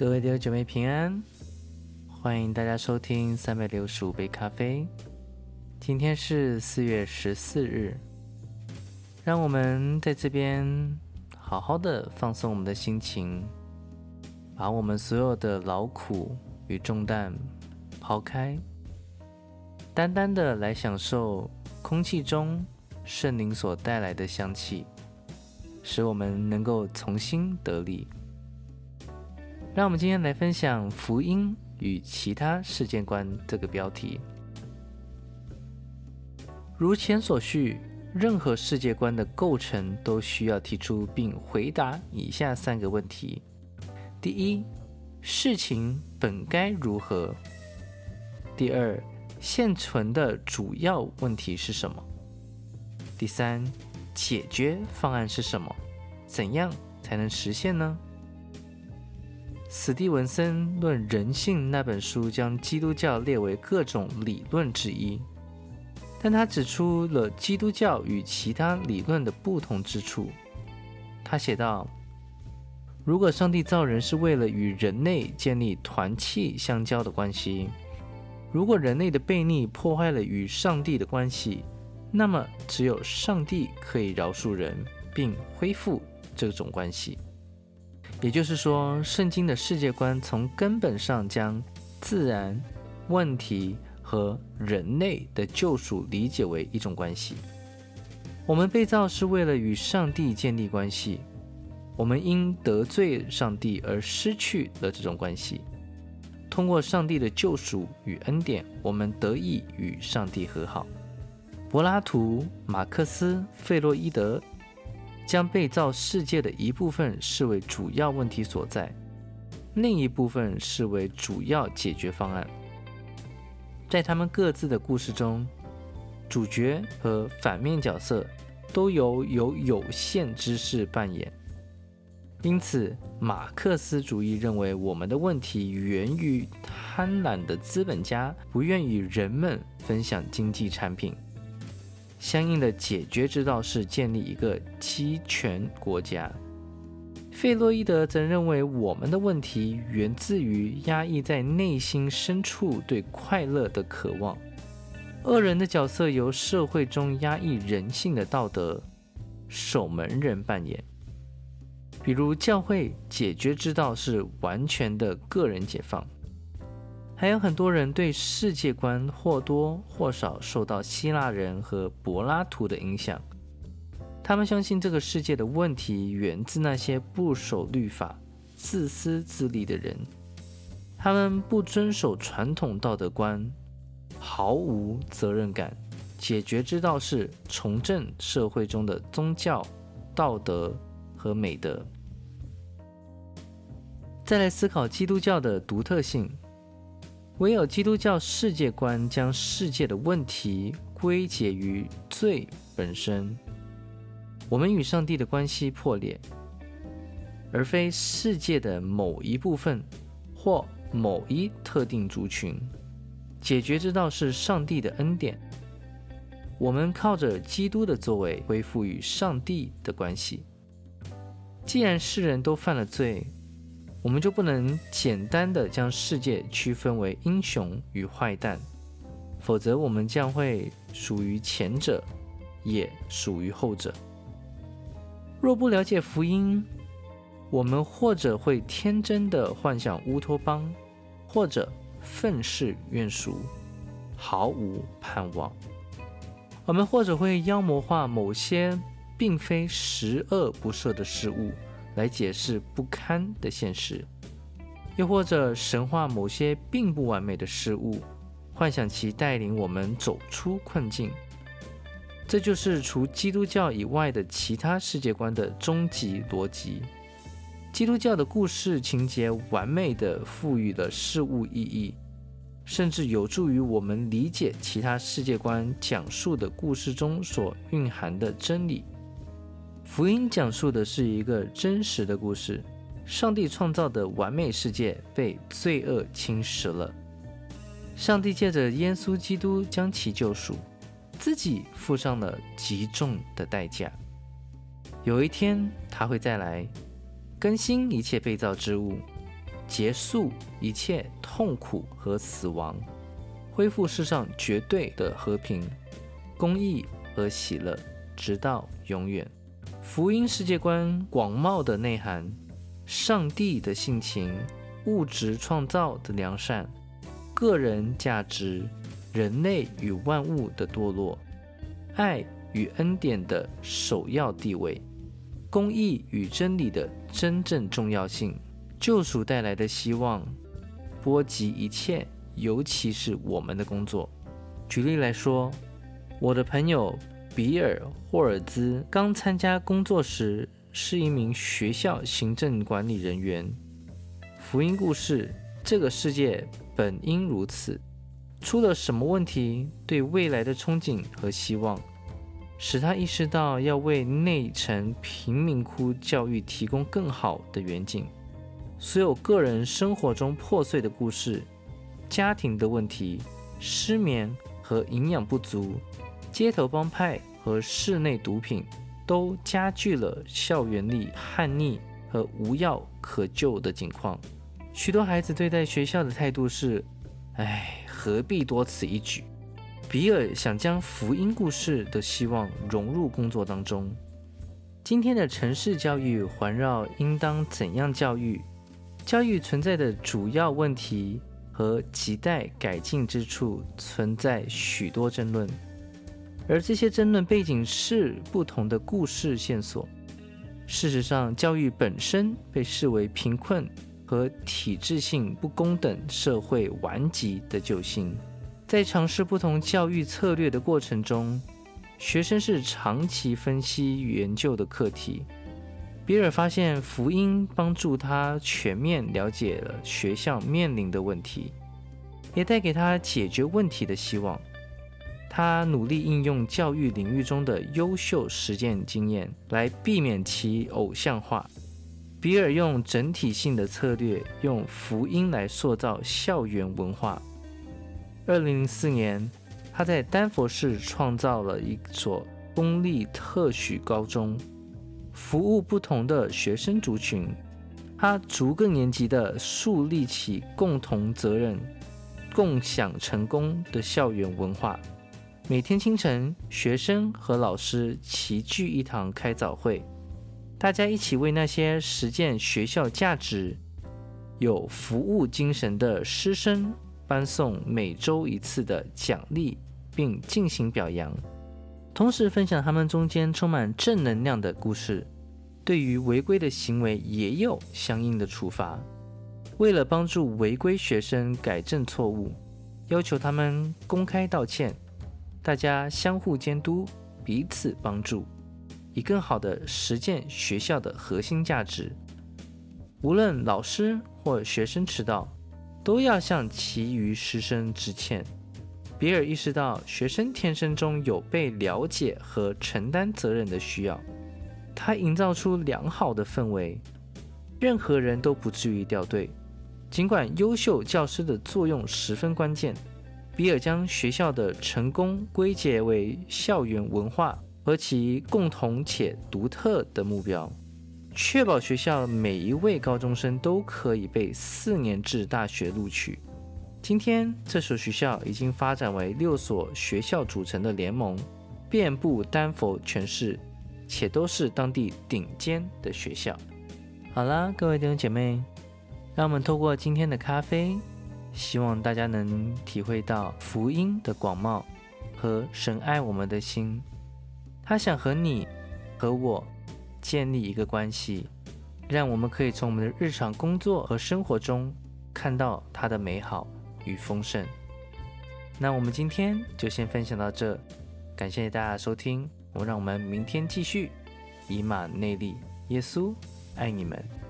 各位弟兄姐妹平安，欢迎大家收听三百六十五杯咖啡。今天是四月十四日，让我们在这边好好的放松我们的心情，把我们所有的劳苦与重担抛开，单单的来享受空气中圣灵所带来的香气，使我们能够重新得力。让我们今天来分享福音与其他世界观这个标题。如前所叙，任何世界观的构成都需要提出并回答以下三个问题：第一，事情本该如何？第二，现存的主要问题是什么？第三，解决方案是什么？怎样才能实现呢？史蒂文森《论人性》那本书将基督教列为各种理论之一，但他指出了基督教与其他理论的不同之处。他写道：“如果上帝造人是为了与人类建立团契相交的关系，如果人类的悖逆破坏了与上帝的关系，那么只有上帝可以饶恕人并恢复这种关系。”也就是说，圣经的世界观从根本上将自然、问题和人类的救赎理解为一种关系。我们被造是为了与上帝建立关系，我们因得罪上帝而失去了这种关系。通过上帝的救赎与恩典，我们得以与上帝和好。柏拉图、马克思、费洛伊德。将被造世界的一部分视为主要问题所在，另一部分视为主要解决方案。在他们各自的故事中，主角和反面角色都由有有限知识扮演。因此，马克思主义认为我们的问题源于贪婪的资本家不愿与人们分享经济产品。相应的解决之道是建立一个集权国家。费洛伊德则认为，我们的问题源自于压抑在内心深处对快乐的渴望。恶人的角色由社会中压抑人性的道德守门人扮演。比如，教会解决之道是完全的个人解放。还有很多人对世界观或多或少受到希腊人和柏拉图的影响。他们相信这个世界的问题源自那些不守律法、自私自利的人。他们不遵守传统道德观，毫无责任感。解决之道是重振社会中的宗教、道德和美德。再来思考基督教的独特性。唯有基督教世界观将世界的问题归结于罪本身，我们与上帝的关系破裂，而非世界的某一部分或某一特定族群。解决之道是上帝的恩典，我们靠着基督的作为恢复与上帝的关系。既然世人都犯了罪。我们就不能简单的将世界区分为英雄与坏蛋，否则我们将会属于前者，也属于后者。若不了解福音，我们或者会天真的幻想乌托邦，或者愤世怨俗，毫无盼望。我们或者会妖魔化某些并非十恶不赦的事物。来解释不堪的现实，又或者神化某些并不完美的事物，幻想其带领我们走出困境。这就是除基督教以外的其他世界观的终极逻辑。基督教的故事情节完美的赋予了事物意义，甚至有助于我们理解其他世界观讲述的故事中所蕴含的真理。福音讲述的是一个真实的故事：上帝创造的完美世界被罪恶侵蚀了。上帝借着耶稣基督将其救赎，自己付上了极重的代价。有一天他会再来，更新一切被造之物，结束一切痛苦和死亡，恢复世上绝对的和平、公义和喜乐，直到永远。福音世界观广袤的内涵，上帝的性情，物质创造的良善，个人价值，人类与万物的堕落，爱与恩典的首要地位，公义与真理的真正重要性，救赎带来的希望，波及一切，尤其是我们的工作。举例来说，我的朋友。比尔·霍尔兹刚参加工作时是一名学校行政管理人员。福音故事：这个世界本应如此。出了什么问题？对未来的憧憬和希望，使他意识到要为内城贫民窟教育提供更好的远景。所有个人生活中破碎的故事、家庭的问题、失眠和营养不足。街头帮派和室内毒品都加剧了校园里叛逆和无药可救的境况。许多孩子对待学校的态度是：“哎，何必多此一举？”比尔想将福音故事的希望融入工作当中。今天的城市教育环绕应当怎样教育？教育存在的主要问题和亟待改进之处，存在许多争论。而这些争论背景是不同的故事线索。事实上，教育本身被视为贫困和体制性不公等社会顽疾的救星。在尝试不同教育策略的过程中，学生是长期分析与研究的课题。比尔发现福音帮助他全面了解了学校面临的问题，也带给他解决问题的希望。他努力应用教育领域中的优秀实践经验，来避免其偶像化。比尔用整体性的策略，用福音来塑造校园文化。二零零四年，他在丹佛市创造了一所公立特许高中，服务不同的学生族群。他逐个年级的树立起共同责任、共享成功的校园文化。每天清晨，学生和老师齐聚一堂开早会，大家一起为那些实践学校价值、有服务精神的师生颁送每周一次的奖励，并进行表扬，同时分享他们中间充满正能量的故事。对于违规的行为，也有相应的处罚。为了帮助违规学生改正错误，要求他们公开道歉。大家相互监督，彼此帮助，以更好地实践学校的核心价值。无论老师或学生迟到，都要向其余师生致歉。比尔意识到学生天生中有被了解和承担责任的需要，他营造出良好的氛围，任何人都不至于掉队。尽管优秀教师的作用十分关键。比尔将学校的成功归结为校园文化和其共同且独特的目标，确保学校每一位高中生都可以被四年制大学录取。今天，这所学校已经发展为六所学校组成的联盟，遍布丹佛全市，且都是当地顶尖的学校。好啦，各位弟兄姐妹，让我们透过今天的咖啡。希望大家能体会到福音的广袤和神爱我们的心。他想和你和我建立一个关系，让我们可以从我们的日常工作和生活中看到他的美好与丰盛。那我们今天就先分享到这，感谢大家收听。我让我们明天继续以马内利，耶稣爱你们。